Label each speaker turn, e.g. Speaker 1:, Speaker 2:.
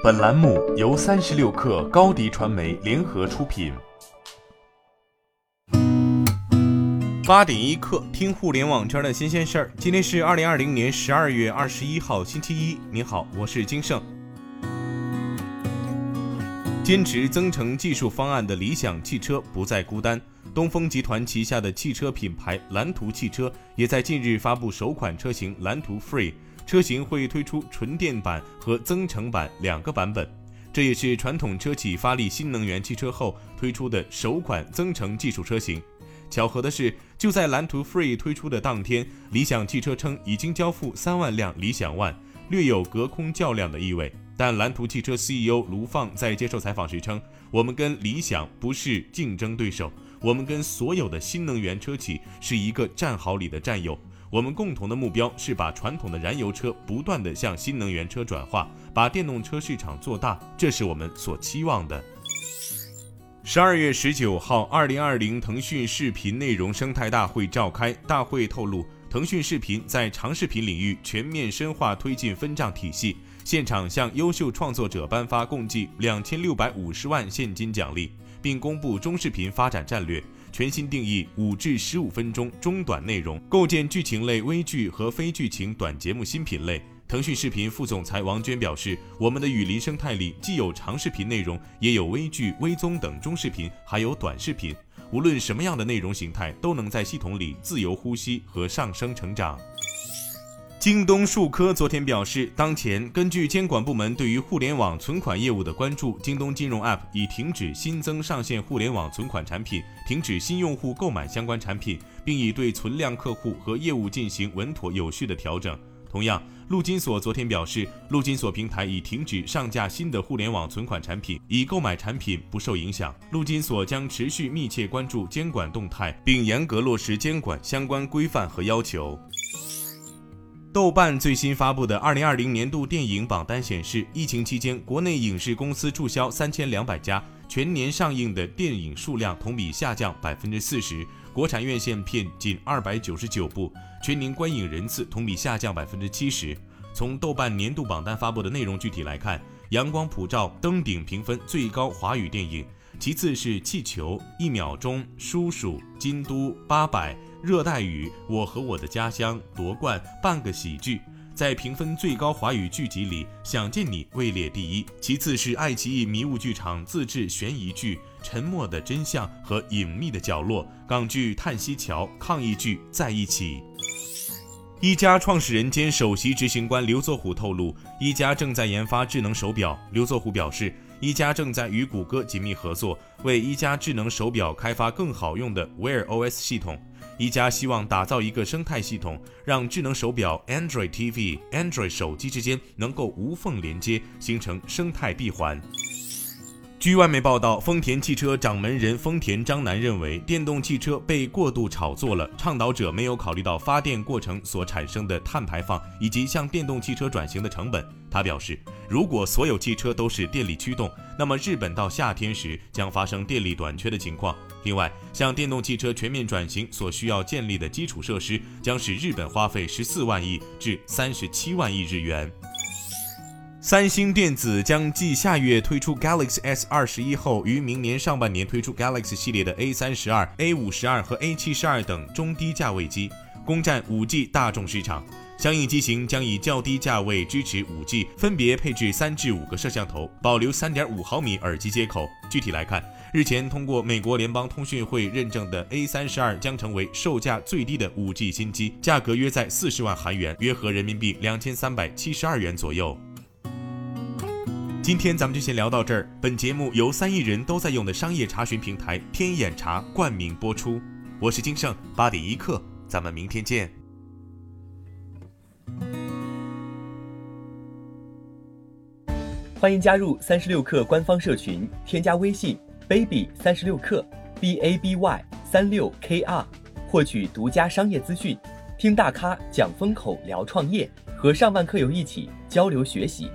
Speaker 1: 本栏目由三十六氪高低传媒联合出品。
Speaker 2: 八点一刻，听互联网圈的新鲜事儿。今天是二零二零年十二月二十一号，星期一。您好，我是金盛。坚持增程技术方案的理想汽车不再孤单。东风集团旗下的汽车品牌蓝图汽车也在近日发布首款车型蓝图 Free，车型会推出纯电版和增程版两个版本。这也是传统车企发力新能源汽车后推出的首款增程技术车型。巧合的是，就在蓝图 Free 推出的当天，理想汽车称已经交付三万辆理想 ONE，略有隔空较量的意味。但蓝图汽车 CEO 卢放在接受采访时称：“我们跟理想不是竞争对手，我们跟所有的新能源车企是一个战壕里的战友。我们共同的目标是把传统的燃油车不断的向新能源车转化，把电动车市场做大，这是我们所期望的。”十二月十九号，二零二零腾讯视频内容生态大会召开，大会透露，腾讯视频在长视频领域全面深化推进分账体系。现场向优秀创作者颁发共计两千六百五十万现金奖励，并公布中视频发展战略，全新定义五至十五分钟中短内容，构建剧情类微剧和非剧情短节目新品类。腾讯视频副总裁王娟表示：“我们的雨林生态里既有长视频内容，也有微剧、微综等中视频，还有短视频。无论什么样的内容形态，都能在系统里自由呼吸和上升成长。”京东数科昨天表示，当前根据监管部门对于互联网存款业务的关注，京东金融 App 已停止新增上线互联网存款产品，停止新用户购买相关产品，并已对存量客户和业务进行稳妥有序的调整。同样，陆金所昨天表示，陆金所平台已停止上架新的互联网存款产品，已购买产品不受影响。陆金所将持续密切关注监管动态，并严格落实监管相关规范和要求。豆瓣最新发布的二零二零年度电影榜单显示，疫情期间国内影视公司注销三千两百家，全年上映的电影数量同比下降百分之四十，国产院线片仅二百九十九部，全年观影人次同比下降百分之七十。从豆瓣年度榜单发布的内容具体来看，《阳光普照》登顶评分最高华语电影，其次是《气球》、《一秒钟》、《叔叔》、《京都》、《八百》。热带雨，我和我的家乡夺冠，半个喜剧，在评分最高华语剧集里，《想见你》位列第一，其次是爱奇艺迷雾剧场自制悬疑剧《沉默的真相》和《隐秘的角落》，港剧《叹息桥》，抗疫剧《在一起》。一加创始人兼首席执行官刘作虎透露，一加正在研发智能手表。刘作虎表示，一加正在与谷歌紧密合作，为一加智能手表开发更好用的 Wear OS 系统。一加希望打造一个生态系统，让智能手表、Android TV、Android 手机之间能够无缝连接，形成生态闭环。据外媒报道，丰田汽车掌门人丰田章男认为，电动汽车被过度炒作了，倡导者没有考虑到发电过程所产生的碳排放以及向电动汽车转型的成本。他表示，如果所有汽车都是电力驱动，那么日本到夏天时将发生电力短缺的情况。另外，向电动汽车全面转型所需要建立的基础设施，将使日本花费十四万亿至三十七万亿日元。三星电子将继下月推出 Galaxy S 二十一后，于明年上半年推出 Galaxy 系列的 A 三十二、A 五十二和 A 七十二等中低价位机，攻占五 G 大众市场。相应机型将以较低价位支持五 G，分别配置三至五个摄像头，保留三点五毫米耳机接口。具体来看，日前通过美国联邦通讯会认证的 A 三十二将成为售价最低的五 G 新机，价格约在四十万韩元，约合人民币两千三百七十二元左右。今天咱们就先聊到这儿。本节目由三亿人都在用的商业查询平台天眼查冠名播出。我是金盛八点一刻，咱们明天见。
Speaker 3: 欢迎加入三十六氪官方社群，添加微信 baby 三十六氪 b a b y 三六 k r，获取独家商业资讯，听大咖讲风口，聊创业，和上万课友一起交流学习。